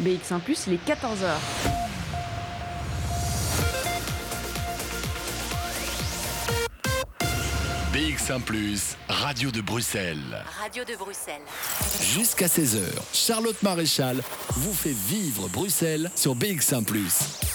BX1 ⁇ il est 14h. BX1 ⁇ Radio de Bruxelles. Radio de Bruxelles. Jusqu'à 16h, Charlotte Maréchal vous fait vivre Bruxelles sur BX1 ⁇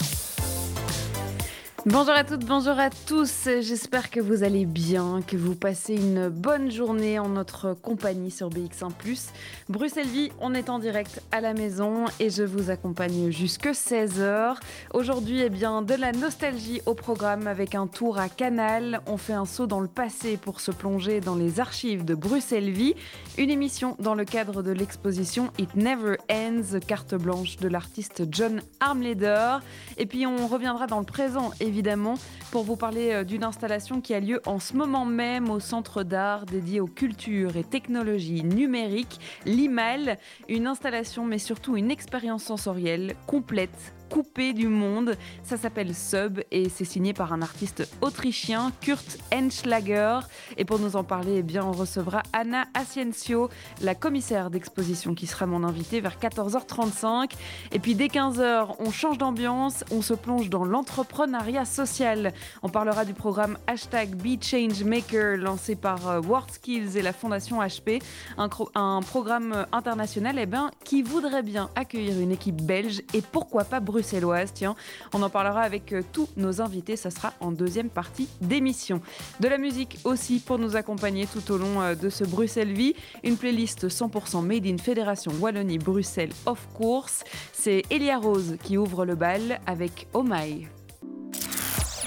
Bonjour à toutes, bonjour à tous. J'espère que vous allez bien, que vous passez une bonne journée en notre compagnie sur BX1 ⁇ Bruxelles Vie, on est en direct à la maison et je vous accompagne jusque 16h. Aujourd'hui, eh bien, de la nostalgie au programme avec un tour à Canal. On fait un saut dans le passé pour se plonger dans les archives de Bruxelles Vie. Une émission dans le cadre de l'exposition It Never Ends, carte blanche de l'artiste John Armleder. Et puis on reviendra dans le présent, évidemment évidemment, pour vous parler euh, d'une installation qui a lieu en ce moment même au Centre d'art dédié aux cultures et technologies numériques, l'IMAL. Une installation, mais surtout une expérience sensorielle complète coupé du monde. Ça s'appelle Sub et c'est signé par un artiste autrichien, Kurt Henschlager. Et pour nous en parler, eh bien, on recevra Anna Asciencio, la commissaire d'exposition qui sera mon invitée vers 14h35. Et puis dès 15h, on change d'ambiance, on se plonge dans l'entrepreneuriat social. On parlera du programme hashtag BeChangeMaker lancé par euh, WorldSkills et la fondation HP, un, un programme international eh bien, qui voudrait bien accueillir une équipe belge et pourquoi pas bruxelloise. Tiens, on en parlera avec euh, tous nos invités. Ça sera en deuxième partie d'émission. De la musique aussi pour nous accompagner tout au long euh, de ce Bruxelles Vie. Une playlist 100% made in Fédération Wallonie-Bruxelles of course. C'est Elia Rose qui ouvre le bal avec Oh My.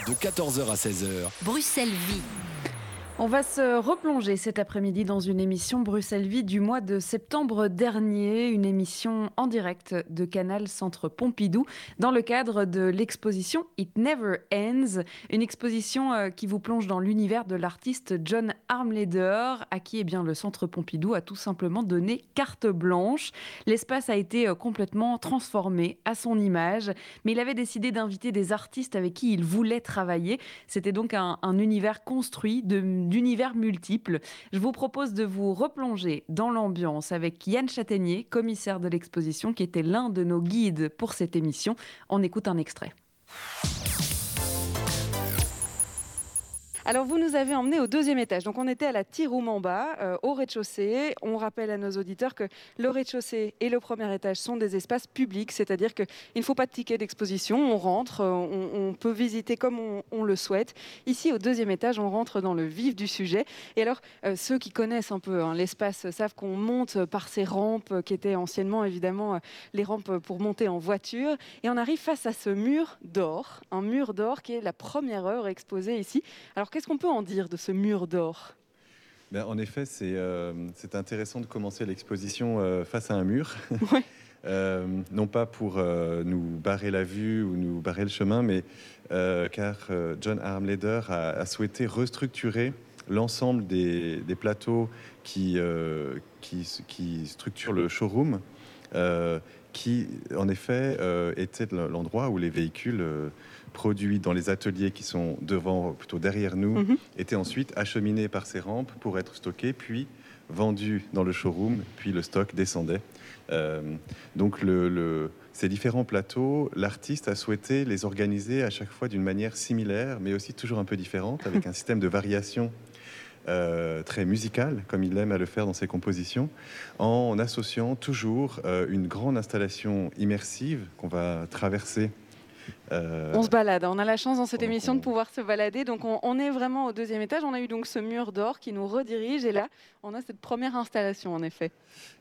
De 14h à 16h. Bruxelles Vie. On va se replonger cet après-midi dans une émission Bruxelles Vie du mois de septembre dernier, une émission en direct de Canal Centre Pompidou dans le cadre de l'exposition It Never Ends, une exposition euh, qui vous plonge dans l'univers de l'artiste John Armleder, à qui eh bien, le Centre Pompidou a tout simplement donné carte blanche. L'espace a été euh, complètement transformé à son image, mais il avait décidé d'inviter des artistes avec qui il voulait travailler. C'était donc un, un univers construit de d'univers multiples. Je vous propose de vous replonger dans l'ambiance avec Yann Châtaignier, commissaire de l'exposition, qui était l'un de nos guides pour cette émission. On écoute un extrait. Alors vous nous avez emmené au deuxième étage. Donc on était à la Tiroum en bas, euh, au rez-de-chaussée. On rappelle à nos auditeurs que le rez-de-chaussée et le premier étage sont des espaces publics, c'est-à-dire qu'il ne faut pas de ticket d'exposition. On rentre, euh, on, peut visiter comme on, le souhaite. Ici, au deuxième étage, on rentre dans le vif du sujet. Et alors, euh, ceux qui connaissent un peu hein, l'espace savent qu'on monte par ces rampes qui étaient anciennement évidemment les rampes pour monter en voiture. Et on arrive face à ce mur d'or, un mur d'or qui est la première heure exposée ici. Alors Qu'est-ce qu'on peut en dire de ce mur d'or? Ben, En effet, euh, c'est intéressant de commencer l'exposition euh, face à un mur. Euh, non pas pour nous barrer la vue ou nous barrer le chemin, mais car John Armleder a, a, souhaité restructurer l'ensemble des, plateaux qui, qui, qui, structurent le showroom, qui en effet était l'endroit où les véhicules produits dans les ateliers qui sont devant, plutôt derrière nous, mhm. étaient ensuite acheminés par ces rampes pour être stockés, puis vendus dans le showroom, puis le stock descendait. Euh, donc le, ces différents plateaux, l'artiste a souhaité les organiser à chaque fois d'une manière similaire, mais aussi toujours un peu différente, avec un système de variation euh, très musical, comme il aime à le faire dans ses compositions, en associant toujours euh, une grande installation immersive qu'on va traverser euh, on se balade. On a la chance dans cette émission de pouvoir se balader. Donc on, est vraiment au deuxième étage. On a eu donc ce mur d'or qui nous redirige. Et là, on a cette première installation, en effet.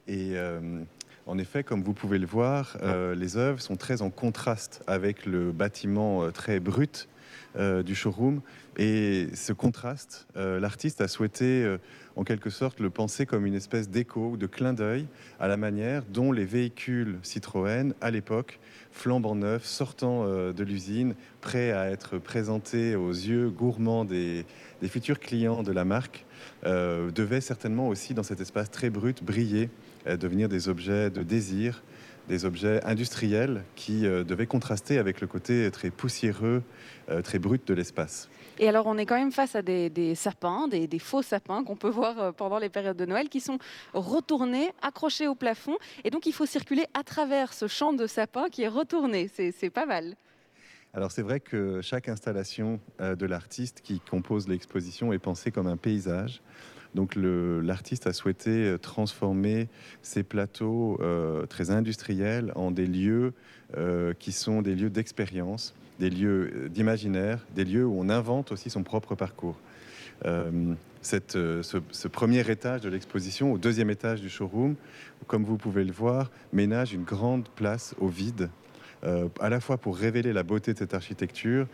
Et euh, en effet, comme vous pouvez le voir, euh, les œuvres sont très en contraste avec le bâtiment très brut du showroom. Et ce contraste, l'artiste a souhaité en quelque sorte le penser comme une espèce d'écho ou de clin d'œil à la manière dont les véhicules Citroën, à l'époque, flambant neufs, sortant euh, de l'usine, prêts à être présentés aux yeux gourmands des, futurs clients de la marque, euh, devaient certainement aussi, dans cet espace très brut, briller, euh, devenir des objets de désir, des objets industriels qui devaient contraster avec le côté très poussiéreux, très brut de l'espace. Et alors, on est quand même face à des, sapins, des, faux sapins qu'on peut voir euh, pendant les périodes de Noël, qui sont retournés, accrochés au plafond. Et donc, il faut circuler à travers ce champ de sapins qui est retourné. C'est pas mal. Alors c'est vrai que chaque installation euh, de l'artiste qui compose l'exposition est pensée comme un paysage. Donc l'artiste a souhaité euh, transformer ces plateaux très industriels en des lieux qui sont des lieux d'expérience des lieux euh, d'imaginaire, des lieux où on invente aussi son propre parcours. Euh, cette, euh, ce, premier étage de l'exposition, au deuxième étage du showroom, comme vous pouvez le voir, ménage une grande place au vide, à la fois pour révéler la beauté de cette architecture,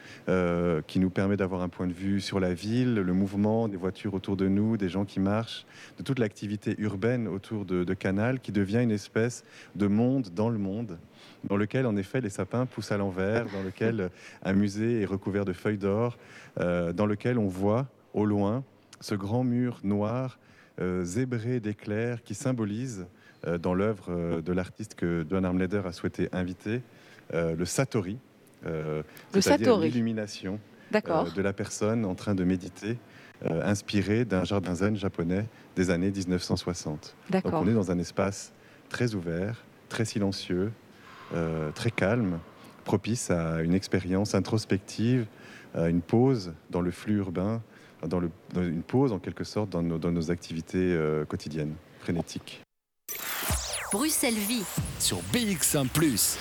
qui nous permet d'avoir un point de vue sur la ville, le mouvement des voitures autour de nous, des gens qui marchent, de toute l'activité urbaine autour de, de Canal, qui devient une espèce de monde dans le monde dans lequel en effet les sapins poussent à l'envers, dans lequel un musée est recouvert de feuilles d'or, euh, dans lequel on voit au loin ce grand mur noir euh, zébré d'éclairs qui symbolise euh, dans l'œuvre de l'artiste que Don Armleder a souhaité inviter le Satori, c'est-à-dire l'illumination de la personne en train de méditer. inspiré d'un jardin zen japonais des années 1960. Donc on est dans un espace très ouvert, très silencieux, euh, très calme, propice à une expérience introspective, à une pause dans le flux urbain, dans, une pause en quelque sorte dans nos, activités euh, quotidiennes, frénétiques. Bruxelles Vie sur BX1 ⁇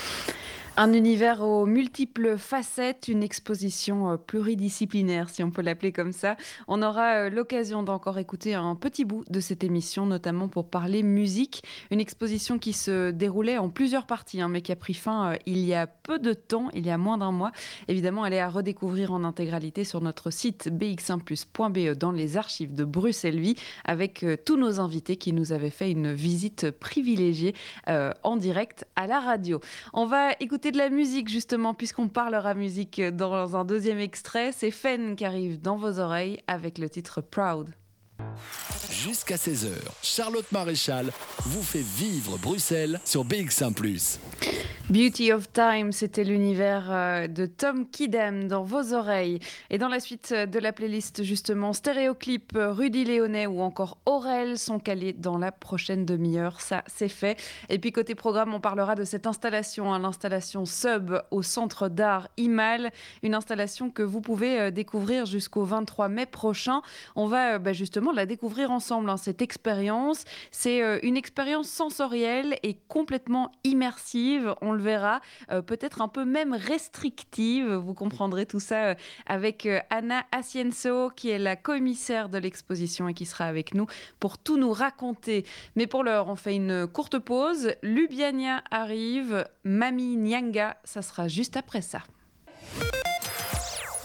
un univers aux multiples facettes, une exposition euh, pluridisciplinaire, si on peut l'appeler comme ça. On aura euh, l'occasion d'encore écouter un petit bout de cette émission, notamment pour parler musique. Une exposition qui se déroulait en plusieurs parties, hein, mais qui a pris fin euh, il y a peu de temps, il y a moins d'un mois. Évidemment, elle est à redécouvrir en intégralité sur notre site bx1plus.be dans les archives de Bruxelles Vie, avec tous nos invités qui nous avaient fait une visite privilégiée en direct à la radio. On va écouter de la musique justement, puisqu'on parlera musique dans un deuxième extrait. C'est Fen qui arrive dans vos oreilles avec le titre Proud. Jusqu'à 16h, Charlotte Maréchal vous fait vivre Bruxelles sur BX1 ⁇ Beauty of Time, c'était l'univers euh, de Tom Kidem dans vos oreilles. Et dans la suite de la playlist, justement, Stéréoclip, Rudy Léonet ou encore Aurel sont calés dans la prochaine demi-heure. Ça, c'est fait. Et puis, côté programme, on parlera de cette installation, hein, l'installation Sub au Centre d'art Imal, une installation que vous pouvez euh, découvrir jusqu'au 23 mai prochain. On va euh, bah, justement la découvrir ensemble, hein, cette expérience. C'est une expérience sensorielle et complètement immersive. On le verra, euh, peut-être un peu même restrictive. Vous comprendrez tout ça euh, avec euh, Anna Asienso, qui est la commissaire de l'exposition et qui sera avec nous pour tout nous raconter. Mais pour l'heure, on fait une courte pause. Lubiania arrive, Mami Nyanga, ça sera juste après ça.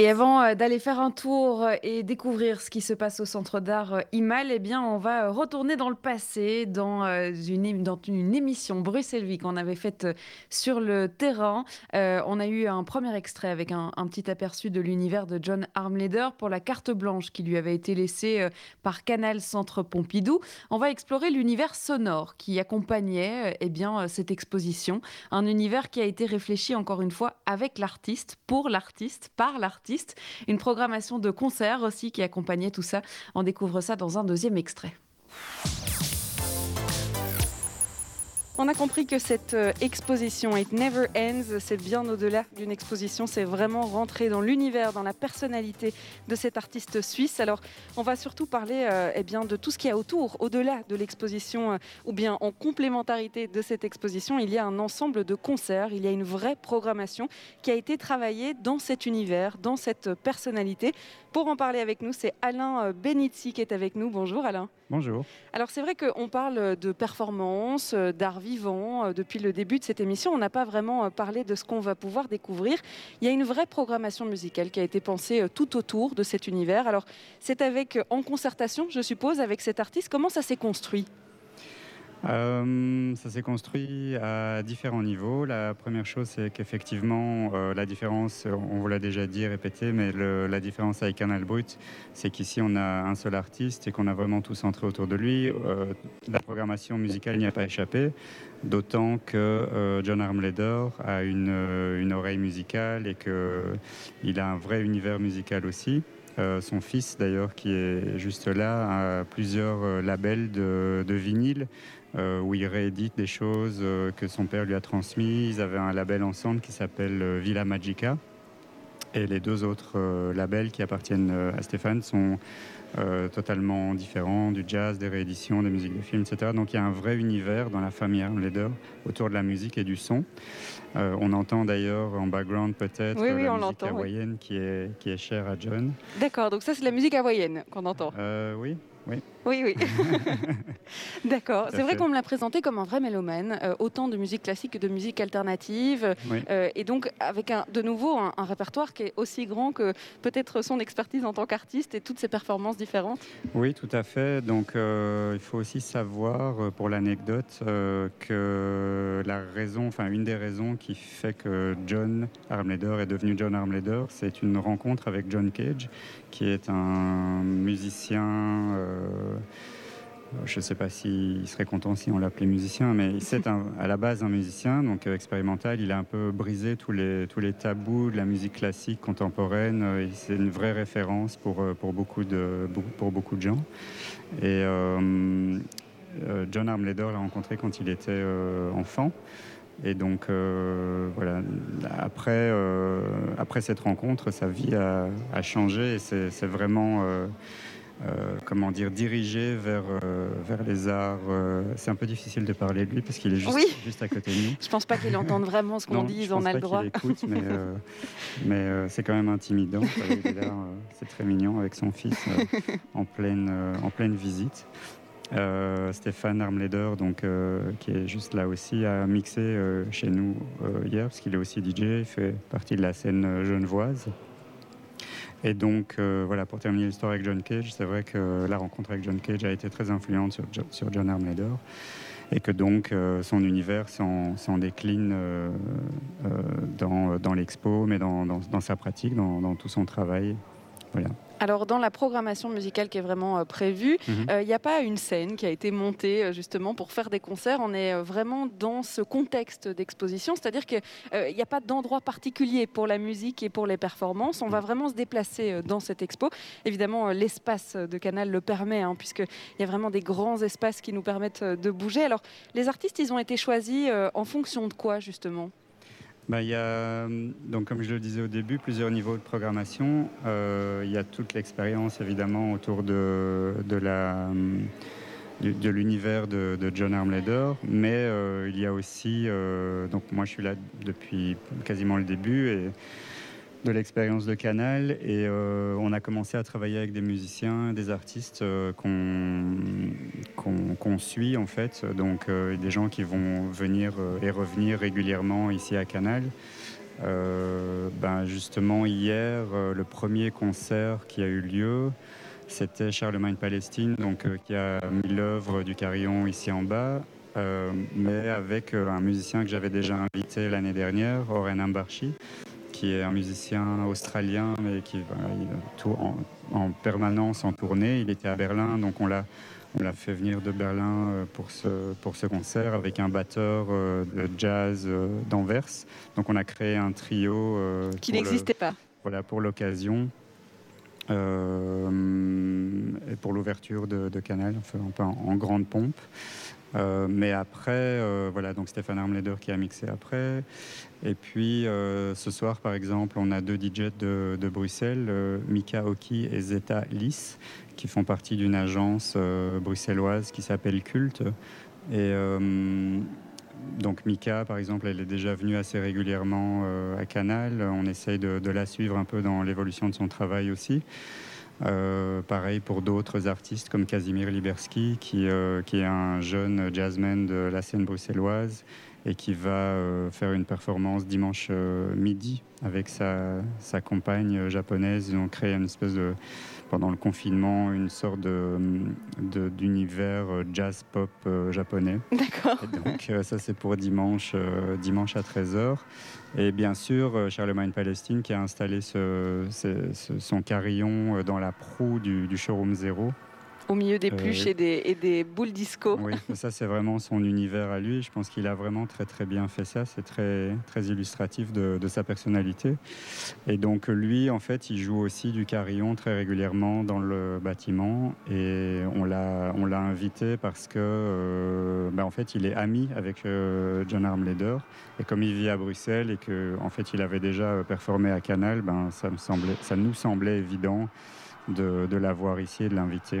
et avant euh, d'aller faire un tour euh, et découvrir ce qui se passe au centre d'art euh, Imal, eh bien, on va retourner dans le passé, dans une, émission Bruxelles qu'on avait faite sur le terrain. on a eu un premier extrait avec un, petit aperçu de l'univers de John Armleder pour la carte blanche qui lui avait été laissée par Canal Centre Pompidou. On va explorer l'univers sonore qui accompagnait eh bien, cette exposition. Un univers qui a été réfléchi encore une fois avec l'artiste, pour l'artiste, par l'artiste une programmation de concerts aussi qui accompagnait tout ça. On découvre ça dans un deuxième extrait. On a compris que cette euh, exposition It Never Ends, c'est bien au-delà d'une exposition, c'est vraiment rentrer dans l'univers, dans la personnalité de cet artiste suisse. Alors, on va surtout parler euh, eh bien, de tout ce qu'il y a autour, au-delà de l'exposition, euh, ou bien en complémentarité de cette exposition, il y a un ensemble de concerts, il y a une vraie programmation qui a été travaillée dans cet univers, dans cette personnalité. Pour en parler avec nous, c'est Alain Benizzi qui est avec nous. Bonjour Alain. Bonjour. Alors c'est vrai qu'on parle de performance, d'art Euh, depuis le début de cette émission, on n'a pas vraiment euh, parlé de ce qu'on va pouvoir découvrir. Il y a une vraie programmation musicale qui a été pensée euh, tout autour de cet univers. Alors c'est avec, en concertation, je suppose, avec cet artiste. Comment ça s'est construit? Euh, ça s'est construit à différents niveaux. La première chose, c'est qu'effectivement, euh, la différence, on vous l'a déjà dit, répété, mais la différence avec Canal Brut, c'est qu'ici, on a un seul artiste et qu'on a vraiment tout centré autour de lui. Euh, la programmation musicale n'y a pas échappé, d'autant que John Armleder a une, oreille musicale et qu'il a un vrai univers musical aussi. son fils, d'ailleurs, qui est juste là, a plusieurs labels de, de vinyle euh, où il réédite des choses euh, que son père lui a transmises. Ils avaient un label ensemble qui s'appelle euh, Villa Magica. Et les deux autres labels qui appartiennent à Stéphane sont totalement différents, du jazz, des rééditions, des musiques de films, etc. Donc il y a un vrai univers dans la famille Armleder autour de la musique et du son. on entend d'ailleurs en background peut-être la musique hawaïenne qui, est, qui est chère à John. D'accord, donc ça c'est la musique hawaïenne qu'on entend. oui, oui. Oui, oui. D'accord. C'est vrai qu'on me l'a présenté comme un vrai mélomane, euh, autant de musique classique que de musique alternative. Euh, et donc, avec un, de nouveau un, répertoire qui est aussi grand que peut-être son expertise en tant qu'artiste et toutes ses performances différentes. Oui, tout à fait. Donc, euh, il faut aussi savoir, pour l'anecdote, que la raison, enfin, une des raisons qui fait que John Armleder est devenu John Armleder, c'est une rencontre avec John Cage, qui est un musicien je ne sais pas s'il serait content si on l'appelait musicien, mais c'est à la base un musicien, donc euh, expérimental. Il a un peu brisé tous les, tous les tabous de la musique classique contemporaine. Euh, c'est une vraie référence pour, euh, pour, beaucoup, de, pour beaucoup de gens. Et John Armleder l'a rencontré quand il était enfant. Et donc, voilà, après, après cette rencontre, sa vie a, a changé et c'est vraiment euh, comment dire, dirigé vers, euh, vers les arts. Euh, c'est un peu difficile de parler de lui parce qu'il est juste, juste à côté de nous. Je pense pas qu'il entende vraiment ce qu'on dit, on a le droit. Écoute, mais, mais c'est quand même intimidant. c'est très mignon avec son fils en, pleine, en pleine visite. Stéphane Armleder, donc, qui est juste là aussi, a mixé chez nous hier, parce qu'il est aussi DJ, il fait partie de la scène genevoise. Et donc, euh, voilà, pour terminer l'histoire avec John Cage, c'est vrai que la rencontre avec John Cage a été très influente sur, John Armleder et que donc euh, son univers s'en, décline euh, dans, l'expo, mais dans, dans, dans, sa pratique, dans, tout son travail. Voilà. Alors dans la programmation musicale qui est vraiment euh, prévue, il mhm. n'y euh, a pas une scène qui a été montée euh, justement pour faire des concerts. On est vraiment dans ce contexte d'exposition, c'est-à-dire qu'il n'y a pas d'endroit particulier pour la musique et pour les performances. On va mhm. vraiment se déplacer dans cette expo. Évidemment, l'espace de Canal le permet, hein, puisqu'il y a vraiment des grands espaces qui nous permettent de bouger. Alors les artistes, ils ont été choisis en fonction de quoi justement? Bah, il y a, donc, comme je le disais au début, plusieurs niveaux de programmation. Euh, il y a toute l'expérience, évidemment, autour de, de la de, l'univers de, John Armleder, mais euh, il y a aussi, euh, donc moi je suis là depuis quasiment le début et de l'expérience de Canal et euh, on a commencé à travailler avec des musiciens, des artistes euh, qu'on suit en fait, donc euh, des gens qui vont venir et revenir régulièrement ici à Canal. ben justement hier, le premier concert qui a eu lieu, c'était Charlemagne Palestine, donc qui a mis l'œuvre du carillon ici en bas. mais avec un musicien que j'avais déjà invité l'année dernière, Oren Ambarchi, qui est un musicien australien, mais qui va en, en, permanence en tournée. Il était à Berlin, donc on l'a, on l'a fait venir de Berlin euh, pour ce, pour ce concert avec un batteur euh, de jazz euh, d'Anvers. Donc on a créé un trio. qui n'existait pas. Voilà, pour l'occasion. et pour l'ouverture de, Canal, enfin, un peu en grande pompe. Euh, mais après, euh, voilà, donc Stéphane Armleder qui a mixé après. Et puis euh, ce soir, par exemple, on a deux DJ de, Bruxelles, Mika Oki et Zeta Lys, qui font partie d'une agence bruxelloise qui s'appelle Culte. Et donc Mika, par exemple, elle est déjà venue assez régulièrement à Canal. On essaye de, la suivre un peu dans l'évolution de son travail aussi. Euh, pareil pour d'autres artistes comme Casimir Liberski, qui, euh, qui, est un jeune jazzman de la scène bruxelloise et qui va euh, faire une performance dimanche midi avec sa, sa compagne japonaise. Ils ont créé une espèce de pendant le confinement une sorte d'univers jazz pop japonais. D'accord. Donc ça c'est pour dimanche, dimanche à 13h. Et bien sûr, Charlemagne Palestine qui a installé son carillon dans la proue du, du showroom Zéro. Au milieu des pluches et, des, boules disco. Oui, ça c'est vraiment son univers à lui. Je pense qu'il a vraiment très très bien fait ça. C'est très, très illustratif de, sa personnalité. Et donc lui, en fait, il joue aussi du carillon très régulièrement dans le bâtiment. Et on l'a, on l'a invité parce que, euh, ben, en fait, il est ami avec euh, John Armleder. Et comme il vit à Bruxelles et que, en fait, il avait déjà performé à Canal, ben, ça, me semblait, ça nous semblait évident de, de l'avoir ici et de l'inviter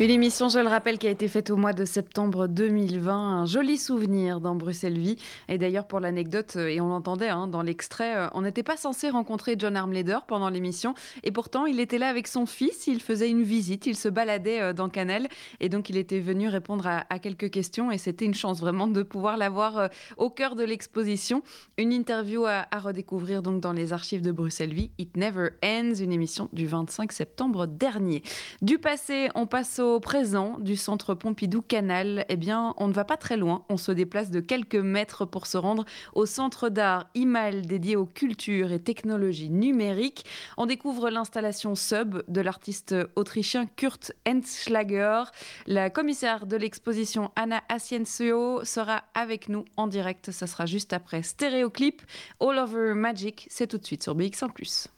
Une émission, je le rappelle, qui a été faite au mois de septembre 2020. Un joli souvenir dans Bruxelles Vie. Et d'ailleurs, pour l'anecdote, et on l'entendait hein, dans l'extrait, euh, on n'était pas censé rencontrer John Armleder pendant l'émission. Et pourtant, il était là avec son fils. Il faisait une visite. Il se baladait euh, dans Canal. Et donc, il était venu répondre à, quelques questions. Et c'était une chance vraiment de pouvoir l'avoir euh, au cœur de l'exposition. Une interview à, à, redécouvrir donc dans les archives de Bruxelles Vie. It Never Ends, une émission du 25 septembre dernier. Du passé, on passe au au présent du centre Pompidou Canal, eh bien, on ne va pas très loin. On se déplace de quelques mètres pour se rendre au centre d'art IMAL dédié aux cultures et technologies numériques. On découvre l'installation Sub de l'artiste autrichien Kurt Enschlager. La commissaire de l'exposition Anna Asciencio sera avec nous en direct. Ça sera juste après Stéréoclip. All Over Magic, c'est tout de suite sur BX1+.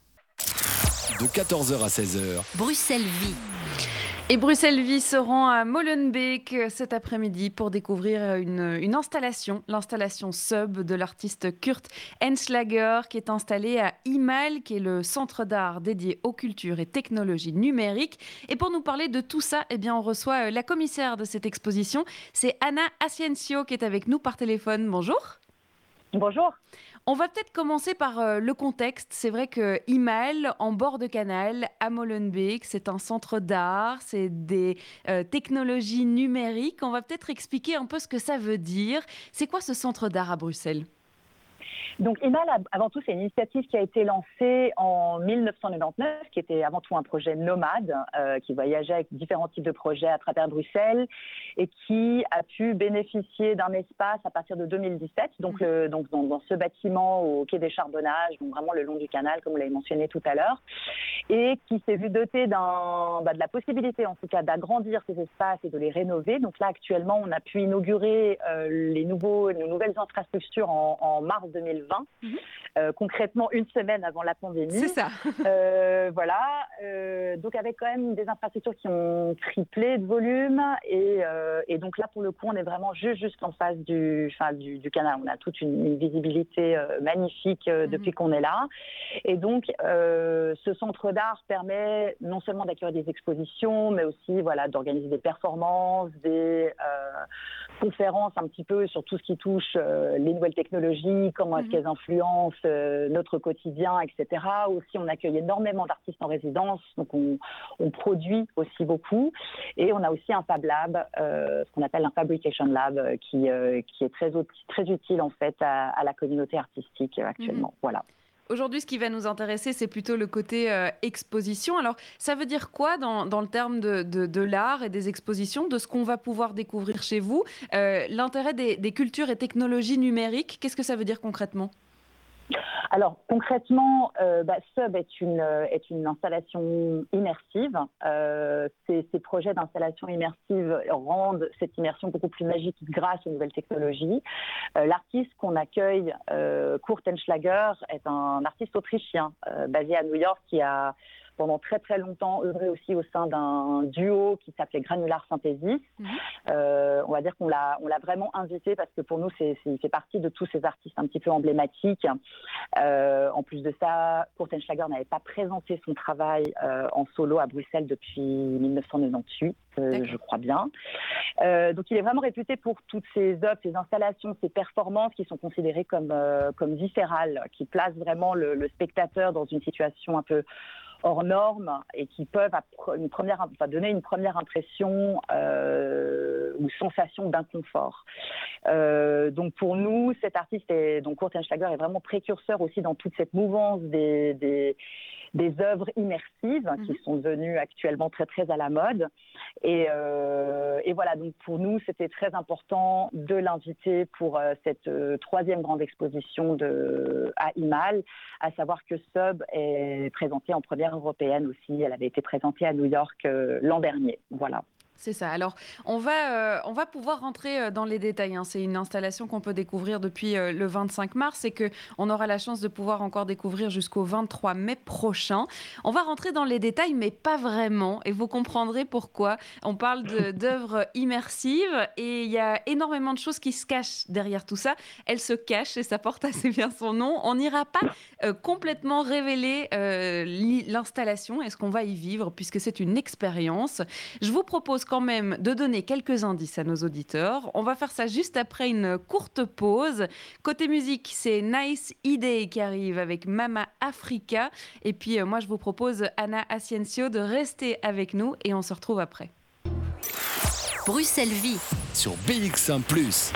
De 14h à 16h. Bruxelles Vie. Et Bruxelles Vie se rend à Molenbeek cet après-midi pour découvrir une, installation, l'installation Sub de l'artiste Kurt Enschlager qui est installé à IMAL, qui est le centre d'art dédié aux cultures et technologies numériques. Et pour nous parler de tout ça, eh bien, on reçoit la commissaire de cette exposition, c'est Anna Asciencio qui est avec nous par téléphone. Bonjour. Bonjour. On va peut-être commencer par euh, le contexte. C'est vrai que Imal, en bord de canal, à Molenbeek, c'est un centre d'art, c'est des euh, technologies numériques. On va peut-être expliquer un peu ce que ça veut dire. C'est quoi ce centre d'art à Bruxelles? Donc IMAL, avant tout, c'est une initiative qui a été lancée en 1999, qui était avant tout un projet nomade, euh, qui voyageait avec différents types de projets à travers Bruxelles et qui a pu bénéficier d'un espace à partir de 2017, donc, le, donc dans, ce bâtiment au quai des Charbonnages, donc vraiment le long du canal, comme vous l'avez mentionné tout à l'heure, et qui s'est vu doté bah, de la possibilité, en tout cas, d'agrandir ces espaces et de les rénover. Donc là, actuellement, on a pu inaugurer euh, les, nouveaux, les nouvelles infrastructures en, en mars 2020 Mhm. Euh, concrètement une semaine avant la pandémie. C'est ça. Euh, voilà. Euh, donc avec quand même des infrastructures qui ont triplé de volume et, donc là pour le coup on est vraiment juste juste en face du, du, du canal. On a toute une, visibilité magnifique mhm. depuis qu'on est là. Et donc ce centre d'art permet non seulement d'accueillir des expositions, mais aussi voilà d'organiser des performances, des conférences un petit peu sur tout ce qui touche les nouvelles technologies, comment est-ce mhm qu'elles influencent euh, notre quotidien, etc. Aussi, on accueille énormément d'artistes en résidence, donc on, produit aussi beaucoup. Et on a aussi un Fab Lab, euh, ce qu'on appelle un Fabrication Lab, euh, qui, qui est très, très utile en fait à, la communauté artistique actuellement. Mhm. Voilà. Aujourd'hui, ce qui va nous intéresser, c'est plutôt le côté exposition. Alors, ça veut dire quoi dans, le terme de, l'art et des expositions, de ce qu'on va pouvoir découvrir chez vous L'intérêt des, des, cultures et technologies numériques, qu'est-ce que ça veut dire concrètement? Alors concrètement, euh, bah, Sub est une, euh, est une installation immersive. Euh, ces, projets d'installation immersive rendent cette immersion beaucoup plus magique grâce aux nouvelles technologies. L'artiste qu'on accueille, Kurt Enschlager, est un artiste autrichien basé à New York qui a pendant très très longtemps œuvré aussi au sein d'un duo qui s'appelait Granular Synthesis. Mhm. Euh, on va dire qu'on l'a, on l'a vraiment invité parce que pour nous, c'est, il fait partie de tous ces artistes un petit peu emblématiques. Euh, en plus de ça, Kurtenschlager n'avait pas présenté son travail euh, en solo à Bruxelles depuis 1998, je crois bien. donc il est vraiment réputé pour toutes ses œuvres, ses installations, ses performances qui sont considérées comme, comme viscérales, qui placent vraiment le, le spectateur dans une situation un peu hors normes et qui peuvent donner une première impression ou sensation d'inconfort. donc pour nous, cet artiste, est, donc Kurt Schlager, est vraiment précurseur aussi dans toute cette mouvance des des œuvres immersives qui mhm. sont devenues actuellement très très à la mode. Et, euh, et voilà, donc pour nous, c'était très important de l'inviter pour euh, cette euh, troisième grande exposition de, à Imal, à savoir que Sub est présentée en première européenne aussi. Elle avait été présentée à New York l'an dernier. Voilà. C'est ça. Alors, on va, euh, on va pouvoir rentrer euh, dans les détails. Hein. C'est une installation qu'on peut découvrir depuis euh, le 25 mars et qu'on aura la chance de pouvoir encore découvrir jusqu'au 23 mai prochain. On va rentrer dans les détails, mais pas vraiment. Et vous comprendrez pourquoi. On parle d'œuvres immersives et il y a énormément de choses qui se cachent derrière tout ça. Elles se cachent et ça porte assez bien son nom. On n'ira pas complètement révéler l'installation et ce qu'on va y vivre puisque c'est une expérience. Je vous propose quand même de donner quelques indices à nos auditeurs. On va faire ça juste après une courte pause. Côté musique, c'est Nice Idea qui arrive avec Mama Africa. Et puis euh, moi, je vous propose, Anna Asciencio, de rester avec nous et on se retrouve après. Bruxelles Vie sur BX1 ⁇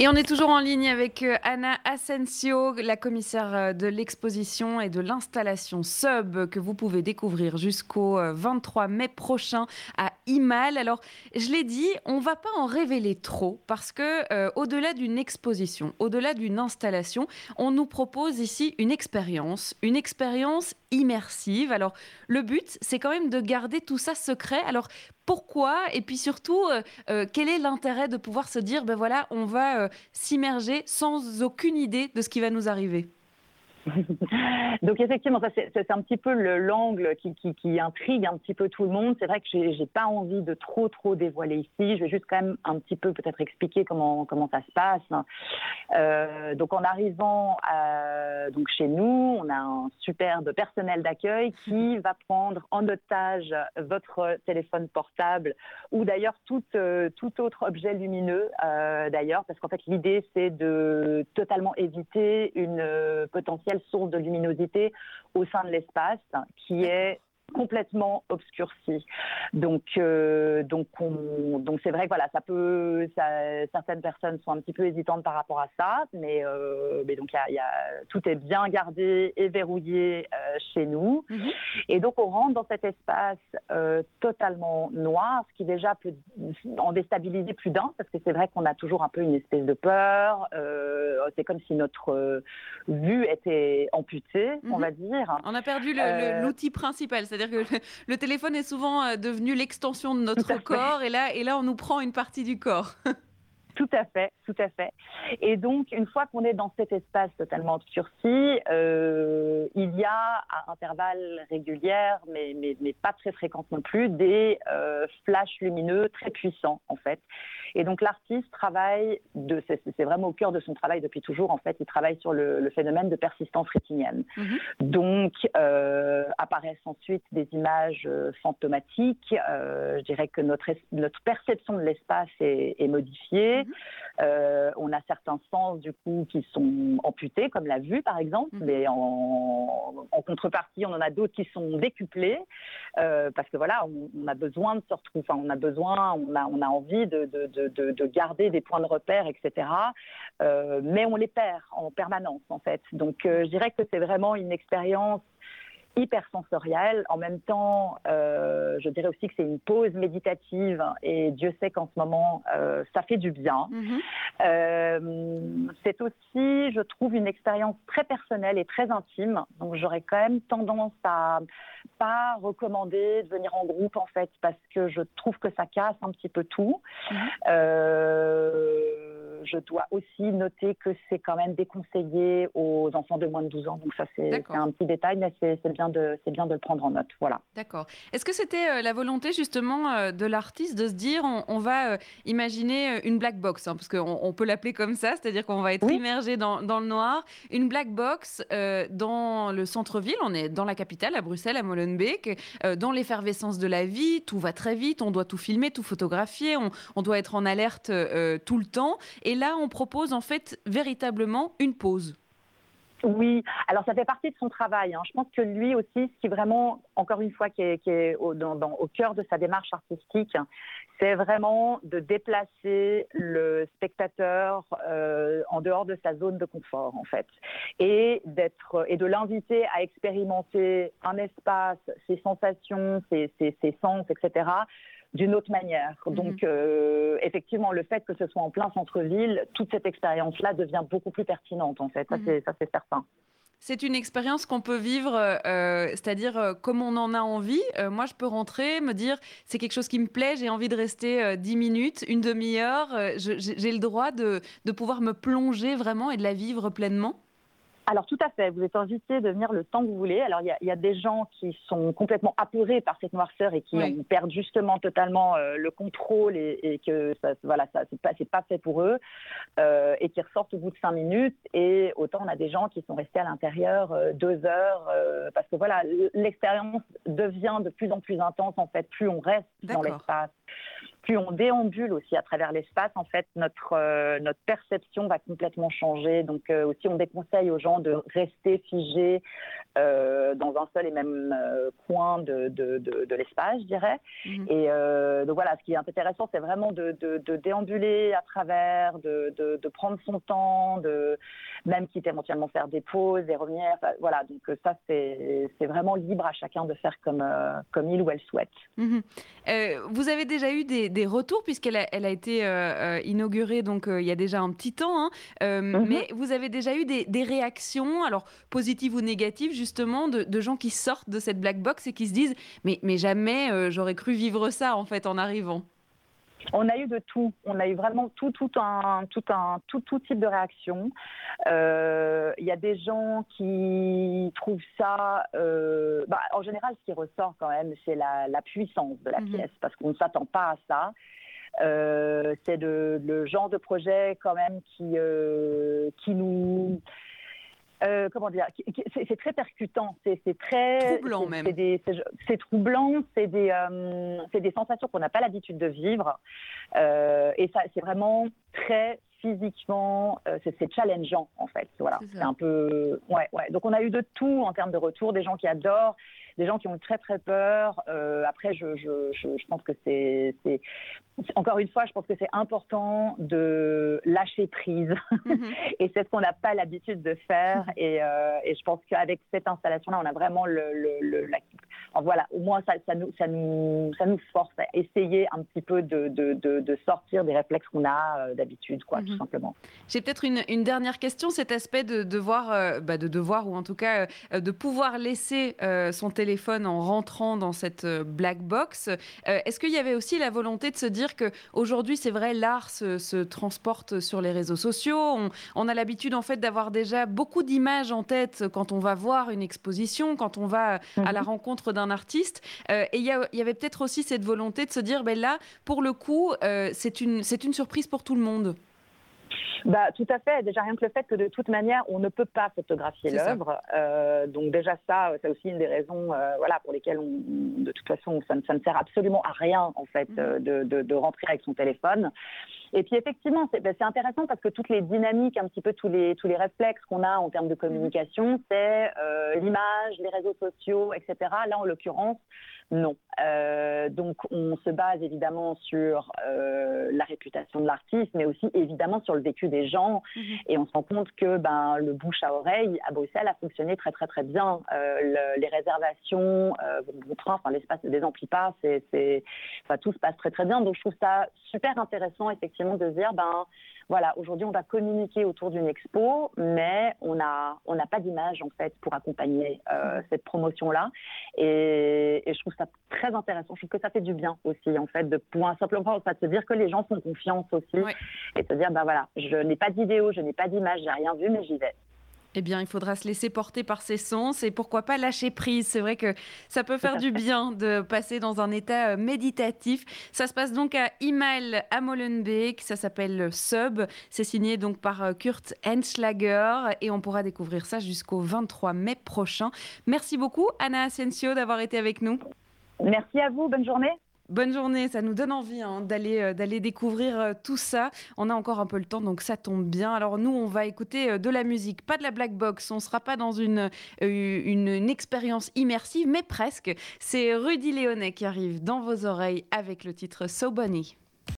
et on est toujours en ligne avec euh, Anna Asensio, la commissaire euh, de l'exposition et de l'installation Sub que vous pouvez découvrir jusqu'au 23 euh, mai prochain à Imal. Alors, je l'ai dit, on va pas en révéler trop parce que au-delà d'une exposition, au-delà d'une installation, on nous propose ici une expérience, une expérience immersive. Alors, le but, c'est quand même de garder tout ça secret. Alors, pourquoi? Et puis surtout, quel est l'intérêt de pouvoir se dire, ben voilà, on va s'immerger sans aucune idée de ce qui va nous arriver Donc effectivement, c'est un petit peu l'angle qui, qui, intrigue un petit peu tout le monde. C'est vrai que j'ai pas envie de trop trop dévoiler ici. Je vais juste quand même un petit peu peut-être expliquer comment comment ça se passe. Euh, donc en arrivant à, donc chez nous, on a un superbe personnel d'accueil qui va prendre en otage votre téléphone portable ou d'ailleurs tout euh, tout autre objet lumineux euh, d'ailleurs parce qu'en fait l'idée c'est de totalement éviter une potentielle source de luminosité au sein de l'espace qui est complètement obscurci. Donc, euh, donc, donc c'est vrai que voilà, ça peut, certaines personnes sont un petit peu hésitantes par rapport à ça, mais, euh, mais donc y y a, tout est bien gardé et verrouillé euh, chez nous. Mhm. Et donc on rentre dans cet espace totalement noir, ce qui déjà peut en déstabiliser plus d'un, parce que c'est vrai qu'on a toujours un peu une espèce de peur. c'est comme si notre vue était amputée, on mhm. va dire. On a perdu l'outil principal, c'est-à-dire que le, téléphone est souvent euh, devenu l'extension de notre corps et là, et là, on nous prend une partie du corps. Tout à fait, tout à fait. Et donc, une fois qu'on est dans cet espace totalement obscurci, euh, il y a à intervalles réguliers, mais, mais, mais, pas très fréquentes non plus, des euh, flashs lumineux très puissants, en fait. Et donc, l'artiste travaille, de, c'est, vraiment au cœur de son travail depuis toujours, en fait, il travaille sur le, phénomène de persistance rétinienne. Mhm. Donc, euh, apparaissent ensuite des images fantomatiques. je dirais que notre, notre perception de l'espace est, est modifiée. Mhm. Euh, on a certains sens du coup qui sont amputés, comme la vue par exemple, mhm. mais en, contrepartie, on en a d'autres qui sont décuplés euh, parce que voilà, on, a besoin de se retrouver, enfin, on a besoin, on a, on a envie de, de, garder des points de repère, etc. Euh, mais on les perd en permanence en fait. Donc, je dirais que c'est vraiment une expérience hypersensorielle. En même temps, euh, je dirais aussi que c'est une pause méditative et Dieu sait qu'en ce moment, euh, ça fait du bien. Mhm. Euh, c'est aussi, je trouve, une expérience très personnelle et très intime. Donc j'aurais quand même tendance à pas recommander de venir en groupe en fait parce que je trouve que ça casse un petit peu tout. Mhm je dois aussi noter que c'est quand même déconseillé aux enfants de moins de 12 ans. Donc ça, c'est un petit détail, mais c'est bien, de, bien de le prendre en note. Voilà. D'accord. Est-ce que c'était euh, la volonté justement euh, de l'artiste de se dire on, va euh, imaginer une black box, hein, parce qu'on on peut l'appeler comme ça, c'est-à-dire qu'on va être immergé dans, dans, le noir, une black box dans le centre-ville, on est dans la capitale, à Bruxelles, à Molenbeek, dans l'effervescence de la vie, tout va très vite, on doit tout filmer, tout photographier, on, on doit être en alerte tout le temps. Et là, on propose en fait véritablement une pause. Oui, alors ça fait partie de son travail. Hein. Je pense que lui aussi, ce qui vraiment, encore une fois, qui est, au, cœur de sa démarche artistique, c'est vraiment de déplacer le spectateur euh, en dehors de sa zone de confort, en fait, et et de l'inviter à expérimenter un espace, ses sensations, ses, ses sens, etc d'une autre manière. Mhm. Donc, euh, effectivement, le fait que ce soit en plein centre-ville, toute cette expérience-là devient beaucoup plus pertinente, en fait. Ça, mhm. c'est certain. C'est une expérience qu'on peut vivre, euh, c'est-à-dire euh, comme on en a envie. moi, je peux rentrer, me dire, c'est quelque chose qui me plaît, j'ai envie de rester dix minutes, une demi-heure. j'ai le droit de, de pouvoir me plonger vraiment et de la vivre pleinement? Alors tout à fait, vous êtes invité de venir le temps que vous voulez. Alors il y, a des gens qui sont complètement apeurés par cette noirceur et qui perdent justement totalement euh, le contrôle et, que ça, voilà, ça c'est pas, pas fait pour eux euh, et qui ressortent au bout de cinq minutes. Et autant on a des gens qui sont restés à l'intérieur euh, deux heures parce que voilà l'expérience devient de plus en plus intense en fait, plus on reste dans l'espace plus on déambule aussi à travers l'espace, en fait, notre, euh, notre perception va complètement changer. Donc euh, aussi, on déconseille aux gens de rester figés euh, dans un seul et même coin de, de, de, l'espace, je dirais. Mhm. Et donc voilà, ce qui est intéressant, c'est vraiment de, déambuler à travers, de, prendre son temps, de même quitter éventuellement faire des pauses et revenir. voilà, donc ça, c'est vraiment libre à chacun de faire comme, comme il ou elle souhaite. Mhm. vous avez déjà eu des des retours puisqu'elle a, elle a été euh, euh, inaugurée donc euh, il y a déjà un petit temps. Hein. Mhm. Mais vous avez déjà eu des, réactions, alors positives ou négatives justement, de, gens qui sortent de cette black box et qui se disent mais, mais jamais j'aurais cru vivre ça en fait en arrivant? On a eu de tout. On a eu vraiment tout, tout un, tout un, tout, tout type de réaction. Il y a des gens qui trouvent ça. Bah, en général, ce qui ressort quand même, c'est la, puissance de la mhm. pièce, parce qu'on ne s'attend pas à ça. c'est le genre de projet quand même qui, qui nous euh, comment dire, c'est très percutant, c'est très troublant même. C'est troublant, c'est des, euh, des sensations qu'on n'a pas l'habitude de vivre, euh, et ça, c'est vraiment très physiquement, c'est challengeant en fait. Voilà, c'est un peu, ouais, ouais. Donc on a eu de tout en termes de retour, des gens qui adorent, des gens qui ont très très peur. Euh, après, je, je, je, pense que c'est, encore une fois, je pense que c'est important de lâcher prise. Mhm. et c'est ce qu'on n'a pas l'habitude de faire. Et, euh, et, je pense qu'avec cette installation-là, on a vraiment le, le, la... voilà, au moins ça, ça, nous, ça, nous, ça nous force à essayer un petit peu de, de, de, sortir des réflexes qu'on a euh, d'habitude, quoi, tout mhm. simplement. J'ai peut-être une, une, dernière question, cet aspect de devoir, bah, de devoir ou en tout cas de pouvoir laisser son téléphone téléphone en rentrant dans cette euh, black box. Euh, est-ce qu'il y avait aussi la volonté de se dire que aujourd'hui, c'est vrai, l'art se, transporte sur les réseaux sociaux. On, a l'habitude en fait d'avoir déjà beaucoup d'images en tête quand on va voir une exposition, quand on va à la mhm. rencontre d'un artiste. Euh, et il y, avait peut-être aussi cette volonté de se dire, ben là, pour le coup, c'est une, une surprise pour tout le monde. Bah, tout à fait. Déjà, rien que le fait que de toute manière, on ne peut pas photographier l'œuvre. Euh, donc déjà, ça, c'est aussi une des raisons euh, voilà, pour lesquelles, on, de toute façon, ça ne, ça ne, sert absolument à rien, en fait, mhm. euh, de, de, de, rentrer avec son téléphone. Et puis effectivement, ben, c'est intéressant parce que toutes les dynamiques, un petit peu tous les, tous les réflexes qu'on a en termes de communication, mhm. c'est l'image, les réseaux sociaux, etc. Là, en l'occurrence, non. Euh, donc on se base évidemment sur euh, la réputation de l'artiste, mais aussi évidemment sur le vécu des gens. Mhm. Et on se rend compte que ben, le bouche à oreille à Bruxelles a fonctionné très très très bien. Euh, les réservations, vos train, enfin l'espace des pas, c'est, enfin, tout se passe très très bien. Donc je trouve ça super intéressant effectivement de se dire ben voilà, aujourd'hui, on va communiquer autour d'une expo, mais on n'a on pas d'image, en fait, pour accompagner cette promotion-là. Et, je trouve ça très intéressant. Je trouve que ça fait du bien aussi, en fait, de pouvoir simplement se dire que les gens font confiance aussi et se dire, ben voilà, je n'ai pas d'idéo, je n'ai pas d'image, j'ai rien vu, mais j'y vais. Eh bien, il faudra se laisser porter par ses sens et pourquoi pas lâcher prise. C'est vrai que ça peut faire du bien de passer dans un état euh, méditatif. Ça se passe donc à Imal à Molenbeek. Ça s'appelle Sub. C'est signé donc par euh, Kurt Henschlager et on pourra découvrir ça jusqu'au 23 mai prochain. Merci beaucoup, Anna Asensio, d'avoir été avec nous. Merci à vous. Bonne journée. Bonne journée, ça nous donne envie hein, d'aller euh, d'aller découvrir euh, tout ça. On a encore un peu le temps, donc ça tombe bien. Alors nous, on va écouter euh, de la musique, pas de la black box. On ne sera pas dans une, une, expérience immersive, mais presque. C'est Rudy Léonet qui arrive dans vos oreilles avec le titre So Bunny.